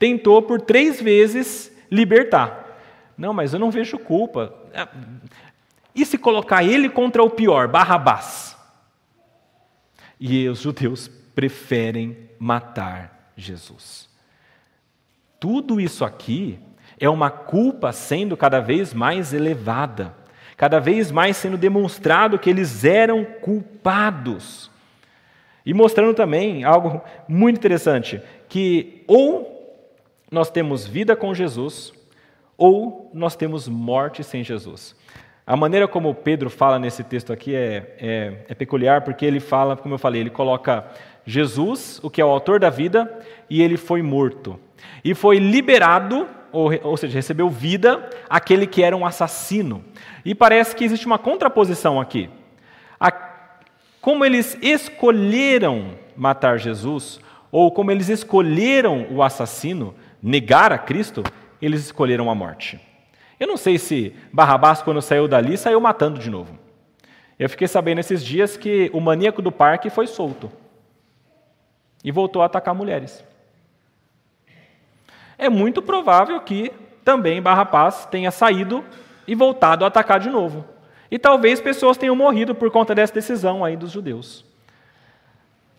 tentou por três vezes libertar. Não, mas eu não vejo culpa. E se colocar ele contra o pior, Barrabás? E os judeus preferem matar Jesus. Tudo isso aqui é uma culpa sendo cada vez mais elevada, cada vez mais sendo demonstrado que eles eram culpados. E mostrando também algo muito interessante, que ou nós temos vida com Jesus, ou nós temos morte sem Jesus. A maneira como Pedro fala nesse texto aqui é, é, é, peculiar, porque ele fala, como eu falei, ele coloca Jesus, o que é o autor da vida, e ele foi morto. E foi liberado ou, ou seja, recebeu vida aquele que era um assassino. E parece que existe uma contraposição aqui. A, como eles escolheram matar Jesus, ou como eles escolheram o assassino, negar a Cristo, eles escolheram a morte. Eu não sei se Barrabás, quando saiu dali, saiu matando de novo. Eu fiquei sabendo esses dias que o maníaco do parque foi solto e voltou a atacar mulheres é muito provável que também Barra Paz tenha saído e voltado a atacar de novo. E talvez pessoas tenham morrido por conta dessa decisão aí dos judeus.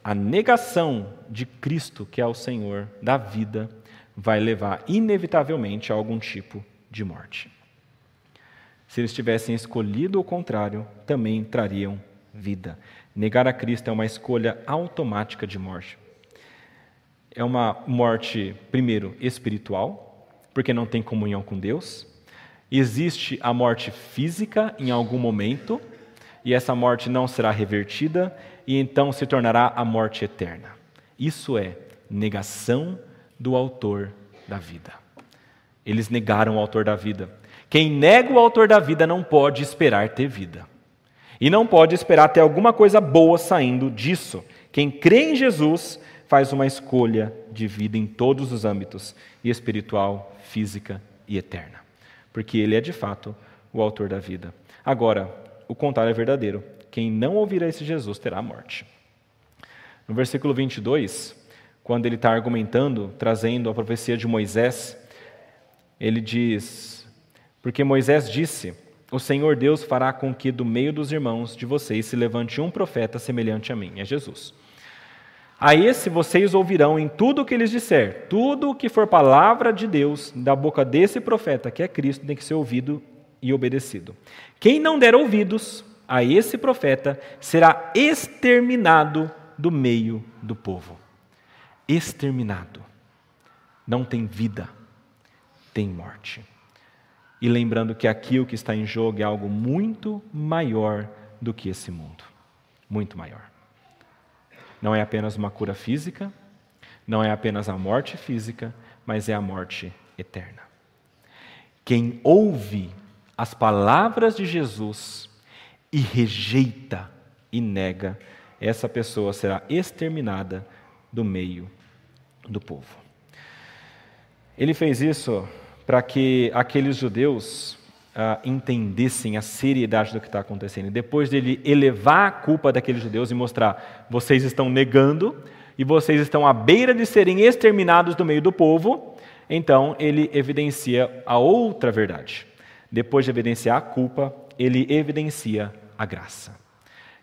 A negação de Cristo, que é o Senhor da vida, vai levar inevitavelmente a algum tipo de morte. Se eles tivessem escolhido o contrário, também trariam vida. Negar a Cristo é uma escolha automática de morte é uma morte, primeiro, espiritual, porque não tem comunhão com Deus. Existe a morte física em algum momento, e essa morte não será revertida, e então se tornará a morte eterna. Isso é negação do autor da vida. Eles negaram o autor da vida. Quem nega o autor da vida não pode esperar ter vida. E não pode esperar ter alguma coisa boa saindo disso. Quem crê em Jesus faz uma escolha de vida em todos os âmbitos, e espiritual, física e eterna. Porque ele é de fato o autor da vida. Agora, o contrário é verdadeiro. Quem não ouvir a esse Jesus terá a morte. No versículo 22, quando ele está argumentando, trazendo a profecia de Moisés, ele diz: Porque Moisés disse: O Senhor Deus fará com que do meio dos irmãos de vocês se levante um profeta semelhante a mim, é Jesus. A esse vocês ouvirão em tudo o que eles disser. Tudo o que for palavra de Deus da boca desse profeta, que é Cristo, tem que ser ouvido e obedecido. Quem não der ouvidos a esse profeta será exterminado do meio do povo. Exterminado. Não tem vida, tem morte. E lembrando que aqui o que está em jogo é algo muito maior do que esse mundo. Muito maior. Não é apenas uma cura física, não é apenas a morte física, mas é a morte eterna. Quem ouve as palavras de Jesus e rejeita e nega, essa pessoa será exterminada do meio do povo. Ele fez isso para que aqueles judeus ah, entendessem a seriedade do que está acontecendo. Depois dele elevar a culpa daqueles judeus e mostrar: vocês estão negando e vocês estão à beira de serem exterminados do meio do povo, então ele evidencia a outra verdade. Depois de evidenciar a culpa, ele evidencia a graça.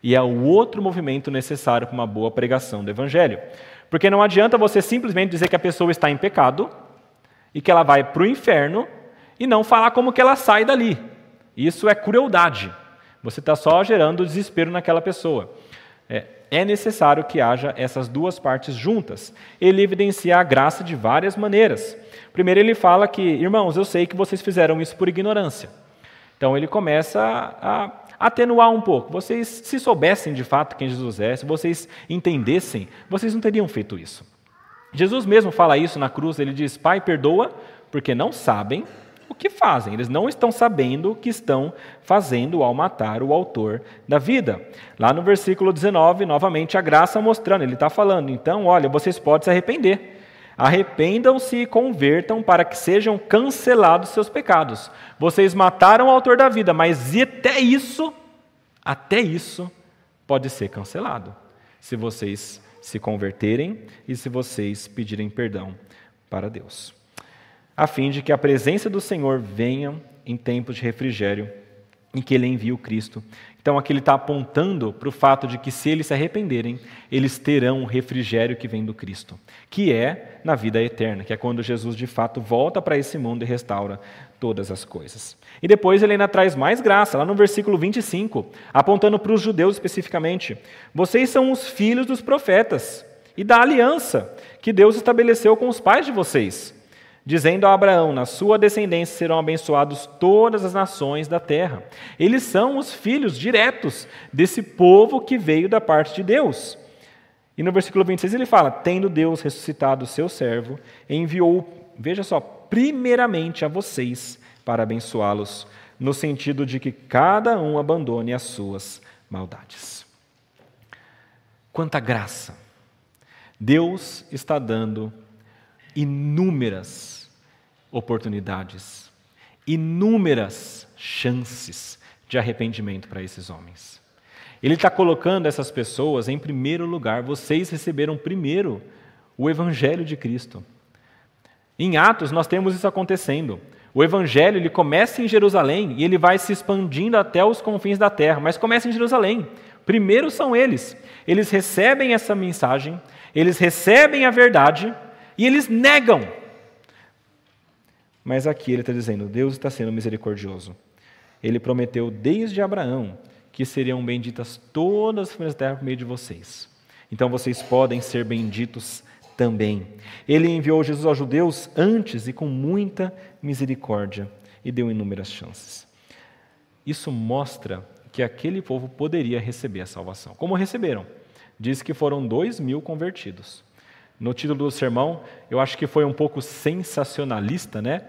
E é o outro movimento necessário para uma boa pregação do Evangelho. Porque não adianta você simplesmente dizer que a pessoa está em pecado e que ela vai para o inferno e não falar como que ela sai dali. Isso é crueldade. Você está só gerando desespero naquela pessoa. É, é necessário que haja essas duas partes juntas. Ele evidencia a graça de várias maneiras. Primeiro, ele fala que, irmãos, eu sei que vocês fizeram isso por ignorância. Então, ele começa a atenuar um pouco. Vocês, se soubessem de fato quem Jesus é, se vocês entendessem, vocês não teriam feito isso. Jesus mesmo fala isso na cruz, ele diz: Pai, perdoa, porque não sabem o que fazem. Eles não estão sabendo o que estão fazendo ao matar o autor da vida. Lá no versículo 19, novamente a graça mostrando, ele está falando: então, olha, vocês podem se arrepender. Arrependam-se e convertam para que sejam cancelados seus pecados. Vocês mataram o autor da vida, mas até isso, até isso, pode ser cancelado. Se vocês se converterem e se vocês pedirem perdão para Deus a fim de que a presença do Senhor venha em tempos de refrigério e que ele envie o Cristo. Então aqui ele está apontando para o fato de que se eles se arrependerem, eles terão o refrigério que vem do Cristo, que é na vida eterna, que é quando Jesus de fato volta para esse mundo e restaura todas as coisas. E depois ele ainda traz mais graça, lá no versículo 25, apontando para os judeus especificamente: Vocês são os filhos dos profetas e da aliança que Deus estabeleceu com os pais de vocês dizendo a Abraão: Na sua descendência serão abençoados todas as nações da terra. Eles são os filhos diretos desse povo que veio da parte de Deus. E no versículo 26 ele fala: Tendo Deus ressuscitado o seu servo, enviou, veja só, primeiramente a vocês para abençoá-los, no sentido de que cada um abandone as suas maldades. Quanta graça! Deus está dando inúmeras oportunidades, inúmeras chances de arrependimento para esses homens. Ele está colocando essas pessoas em primeiro lugar. Vocês receberam primeiro o Evangelho de Cristo. Em Atos, nós temos isso acontecendo. O Evangelho ele começa em Jerusalém e ele vai se expandindo até os confins da terra, mas começa em Jerusalém. Primeiro são eles. Eles recebem essa mensagem, eles recebem a verdade e eles negam mas aqui ele está dizendo: Deus está sendo misericordioso. Ele prometeu desde Abraão que seriam benditas todas as famílias da terra por meio de vocês. Então vocês podem ser benditos também. Ele enviou Jesus aos judeus antes e com muita misericórdia e deu inúmeras chances. Isso mostra que aquele povo poderia receber a salvação. Como receberam? Diz que foram dois mil convertidos. No título do sermão, eu acho que foi um pouco sensacionalista, né?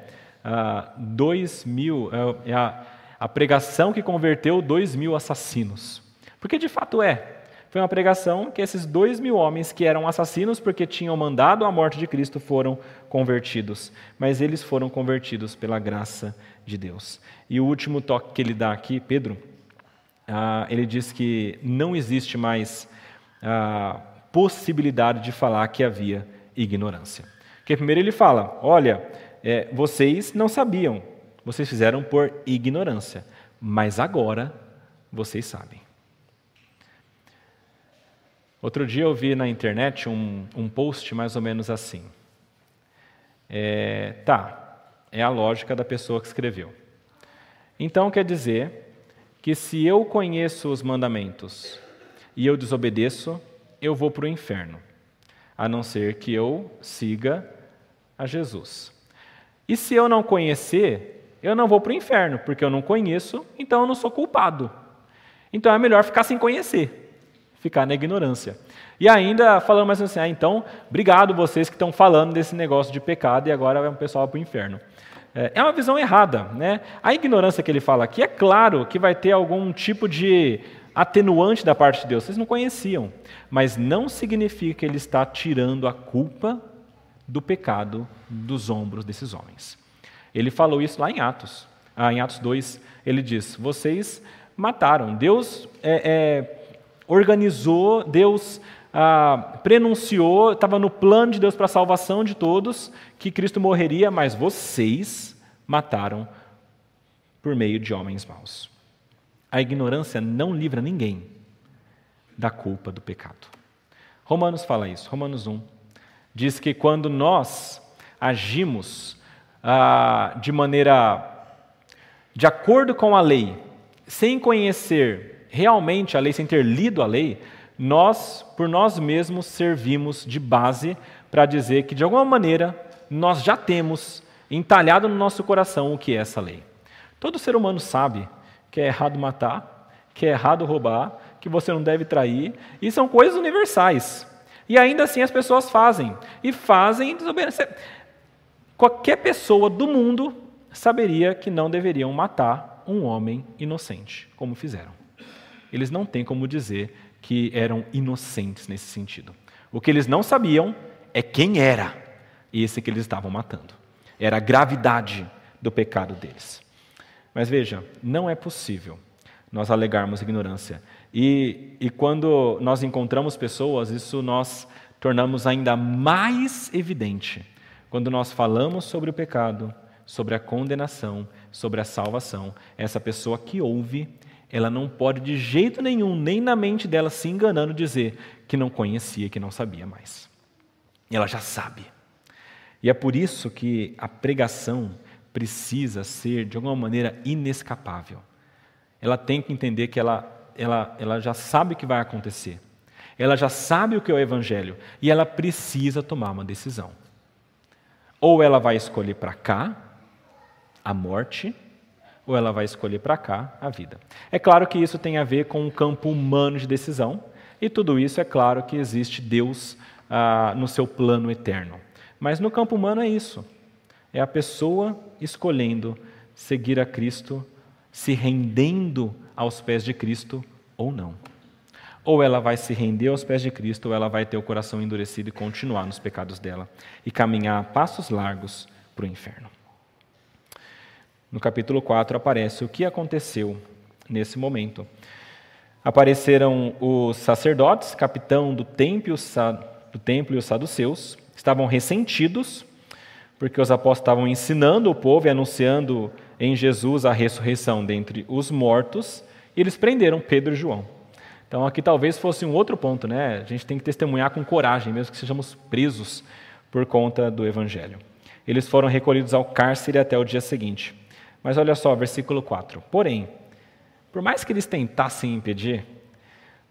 Ah, dois mil, é, é a, a pregação que converteu dois mil assassinos. Porque de fato é. Foi uma pregação que esses dois mil homens que eram assassinos porque tinham mandado a morte de Cristo foram convertidos. Mas eles foram convertidos pela graça de Deus. E o último toque que ele dá aqui, Pedro, ah, ele diz que não existe mais ah, possibilidade de falar que havia ignorância. Porque primeiro ele fala: olha, é, vocês não sabiam, vocês fizeram por ignorância, mas agora vocês sabem. Outro dia eu vi na internet um, um post mais ou menos assim. É, tá, é a lógica da pessoa que escreveu. Então quer dizer que se eu conheço os mandamentos e eu desobedeço, eu vou para o inferno, a não ser que eu siga a Jesus. E se eu não conhecer, eu não vou para o inferno, porque eu não conheço, então eu não sou culpado. Então é melhor ficar sem conhecer, ficar na ignorância. E ainda falando mais assim, ah, então, obrigado vocês que estão falando desse negócio de pecado e agora vai um pessoal para o inferno. É, é uma visão errada. Né? A ignorância que ele fala aqui, é claro que vai ter algum tipo de atenuante da parte de Deus. Vocês não conheciam. Mas não significa que ele está tirando a culpa do pecado dos ombros desses homens. Ele falou isso lá em Atos. Ah, em Atos 2, ele diz: Vocês mataram. Deus é, é, organizou, Deus ah, prenunciou, estava no plano de Deus para a salvação de todos, que Cristo morreria, mas vocês mataram por meio de homens maus. A ignorância não livra ninguém da culpa do pecado. Romanos fala isso, Romanos 1. Diz que quando nós agimos ah, de maneira de acordo com a lei, sem conhecer realmente a lei, sem ter lido a lei, nós, por nós mesmos, servimos de base para dizer que, de alguma maneira, nós já temos entalhado no nosso coração o que é essa lei. Todo ser humano sabe que é errado matar, que é errado roubar, que você não deve trair, e são coisas universais. E ainda assim as pessoas fazem, e fazem desobedecendo. Qualquer pessoa do mundo saberia que não deveriam matar um homem inocente, como fizeram. Eles não têm como dizer que eram inocentes nesse sentido. O que eles não sabiam é quem era esse que eles estavam matando. Era a gravidade do pecado deles. Mas veja, não é possível nós alegarmos ignorância. E, e quando nós encontramos pessoas, isso nós tornamos ainda mais evidente. Quando nós falamos sobre o pecado, sobre a condenação, sobre a salvação, essa pessoa que ouve, ela não pode de jeito nenhum, nem na mente dela se enganando, dizer que não conhecia, que não sabia mais. Ela já sabe. E é por isso que a pregação precisa ser, de alguma maneira, inescapável. Ela tem que entender que ela, ela, ela já sabe o que vai acontecer. Ela já sabe o que é o Evangelho. E ela precisa tomar uma decisão. Ou ela vai escolher para cá a morte, ou ela vai escolher para cá a vida. É claro que isso tem a ver com um campo humano de decisão, e tudo isso é claro que existe Deus ah, no seu plano eterno. Mas no campo humano é isso. É a pessoa escolhendo seguir a Cristo, se rendendo aos pés de Cristo ou não. Ou ela vai se render aos pés de Cristo, ou ela vai ter o coração endurecido e continuar nos pecados dela e caminhar a passos largos para o inferno. No capítulo 4 aparece o que aconteceu nesse momento. Apareceram os sacerdotes, capitão do templo, do templo e os saduceus, estavam ressentidos, porque os apóstolos estavam ensinando o povo e anunciando em Jesus a ressurreição dentre os mortos, e eles prenderam Pedro e João. Então aqui talvez fosse um outro ponto, né? A gente tem que testemunhar com coragem, mesmo que sejamos presos por conta do evangelho. Eles foram recolhidos ao cárcere até o dia seguinte. Mas olha só, versículo 4. Porém, por mais que eles tentassem impedir,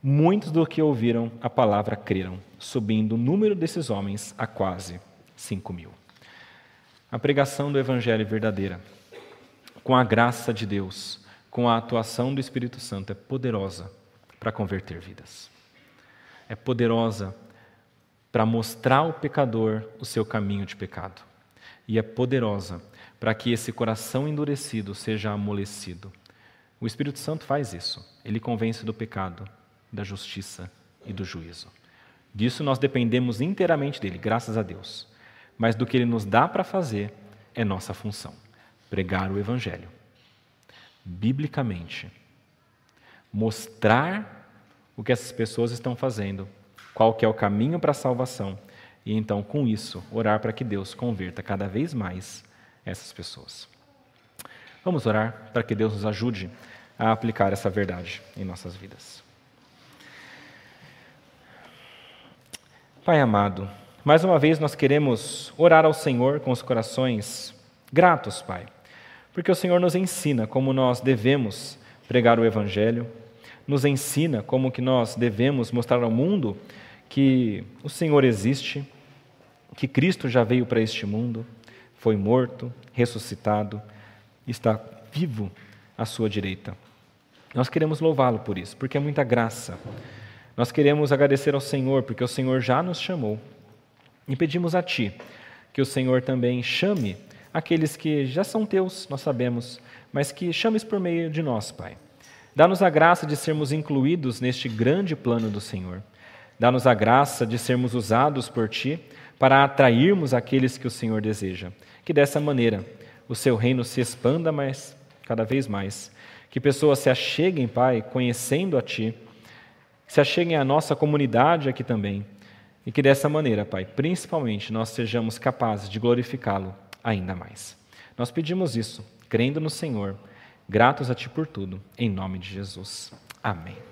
muitos do que ouviram a palavra creram, subindo o número desses homens a quase 5 mil. A pregação do Evangelho verdadeira, com a graça de Deus, com a atuação do Espírito Santo, é poderosa para converter vidas. É poderosa para mostrar ao pecador o seu caminho de pecado. E é poderosa para que esse coração endurecido seja amolecido. O Espírito Santo faz isso. Ele convence do pecado, da justiça e do juízo. Disso nós dependemos inteiramente dele, graças a Deus. Mas do que ele nos dá para fazer é nossa função: pregar o Evangelho. Biblicamente. Mostrar o que essas pessoas estão fazendo, qual que é o caminho para a salvação, e então, com isso, orar para que Deus converta cada vez mais essas pessoas. Vamos orar para que Deus nos ajude a aplicar essa verdade em nossas vidas. Pai amado, mais uma vez nós queremos orar ao Senhor com os corações gratos, Pai, porque o Senhor nos ensina como nós devemos pregar o Evangelho, nos ensina como que nós devemos mostrar ao mundo que o Senhor existe, que Cristo já veio para este mundo, foi morto, ressuscitado, está vivo à sua direita. Nós queremos louvá-lo por isso, porque é muita graça. Nós queremos agradecer ao Senhor, porque o Senhor já nos chamou. E pedimos a Ti que o Senhor também chame aqueles que já são teus, nós sabemos, mas que chames por meio de nós, Pai. Dá-nos a graça de sermos incluídos neste grande plano do Senhor. Dá-nos a graça de sermos usados por Ti para atrairmos aqueles que o Senhor deseja. Que dessa maneira o Seu reino se expanda mais, cada vez mais. Que pessoas se acheguem, Pai, conhecendo a Ti, se acheguem à nossa comunidade aqui também. E que dessa maneira, Pai, principalmente nós sejamos capazes de glorificá-lo ainda mais. Nós pedimos isso, crendo no Senhor, gratos a Ti por tudo, em nome de Jesus. Amém.